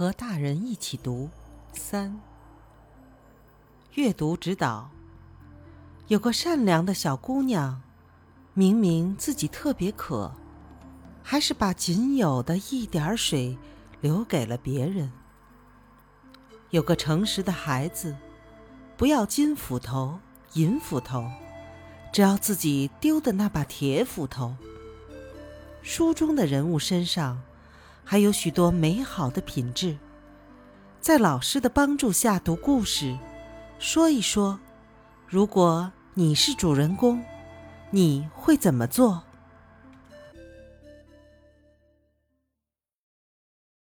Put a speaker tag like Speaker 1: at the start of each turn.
Speaker 1: 和大人一起读三。阅读指导：有个善良的小姑娘，明明自己特别渴，还是把仅有的一点水留给了别人。有个诚实的孩子，不要金斧头、银斧头，只要自己丢的那把铁斧头。书中的人物身上。还有许多美好的品质，在老师的帮助下读故事，说一说，如果你是主人公，你会怎么做？